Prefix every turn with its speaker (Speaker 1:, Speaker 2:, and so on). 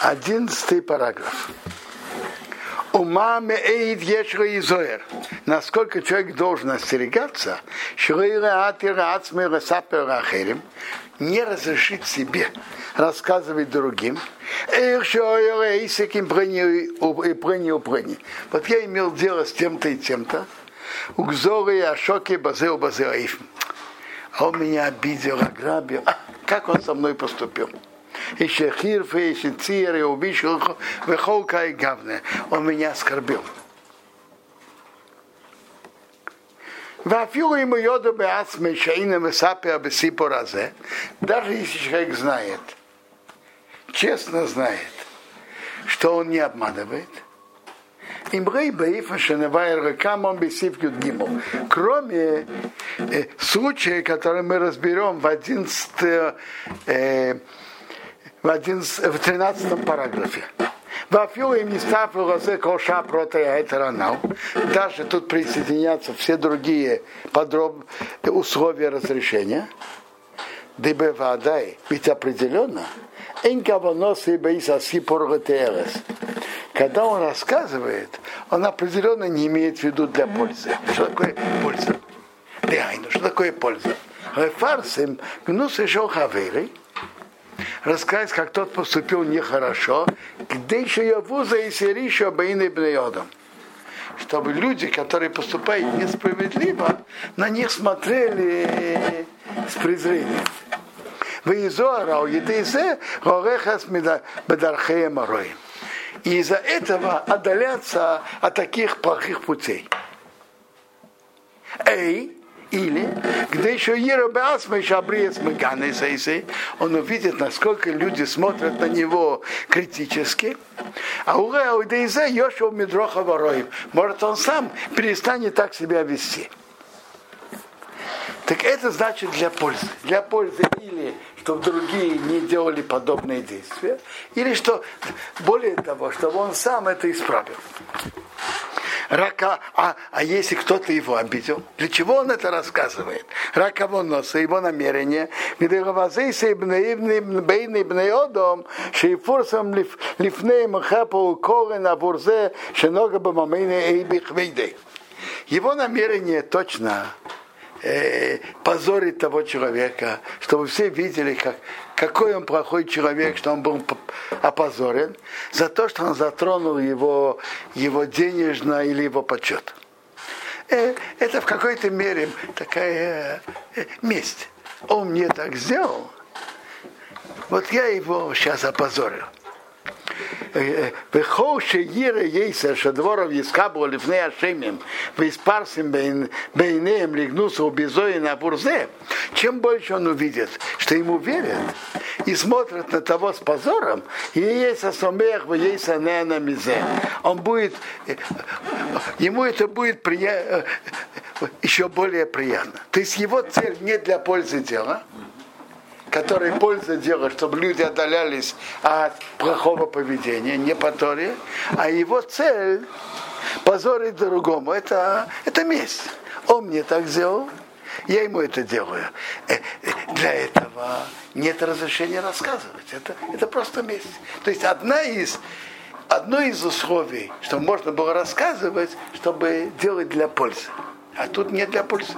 Speaker 1: Одиннадцатый параграф. Ума меэйд ешра и зоэр. Насколько человек должен остерегаться, не разрешить себе рассказывать другим. Вот я имел дело с тем-то и тем-то. Угзоры и ашоки базеу базеаифм. А он меня обидел, ограбил. А, как он со мной поступил? и шехир и цир, и убишил, вехолка и гавне. Он меня оскорбил. Вафилу ему йоду беасме шаина месапе абесипу разе. Даже если человек знает, честно знает, что он не обманывает, Имрей Баифа Шеневайр Ракамон Бесив гимо. Кроме э, случая, который мы разберем в 11 э, в, 11, в 13 параграфе. Вафил им не лозе коша это Даже тут присоединятся все другие подробные условия разрешения. Дебе вадай, ведь определенно, энкаванос и бейсаси порготелес. Когда он рассказывает, он определенно не имеет в виду для пользы. Что такое польза? Что такое польза? Фарсим гнус еще хаверы, рассказать, как тот поступил нехорошо, где еще я вуза и сериша бейны бнеодом. Чтобы люди, которые поступают несправедливо, на них смотрели с презрением. Вейзора, едизе, горехас бедархея морой. И из-за этого отдаляться от таких плохих путей. Эй, или, где еще Еробеасма еще обрез он увидит, насколько люди смотрят на него критически. А у Аудейзе Йошев Медроха Вороев. Может, он сам перестанет так себя вести. Так это значит для пользы. Для пользы или чтобы другие не делали подобные действия, или что, более того, чтобы он сам это исправил рака, а, а если кто-то его обидел, для чего он это рассказывает? Рака носа, его намерение. Его намерение точно э, того человека, чтобы все видели, как, какой он плохой человек, что он был опозорен, за то, что он затронул его, его денежно или его почет. Э, это в какой-то мере такая э, месть. Он мне так сделал, вот я его сейчас опозорил. Э, э, Вехол шеире ейсер шадворов ескабу лифне ашемим, веспарсим бейнеем лигнуса убизои на бурзе, чем больше он увидит, что ему верят, и смотрят на того с позором, и есть асомех, и есть анена мизе. Он будет, э, ему это будет приятно, еще более приятно. То есть его цель не для пользы дела, который польза делает, чтобы люди отдалялись от плохого поведения, не по Торе, а его цель позорить другому. Это, это месть. Он мне так сделал, я ему это делаю. Э, э, для этого нет разрешения рассказывать. Это, это просто месть. То есть одна из, одно из условий, что можно было рассказывать, чтобы делать для пользы. А тут нет для пользы.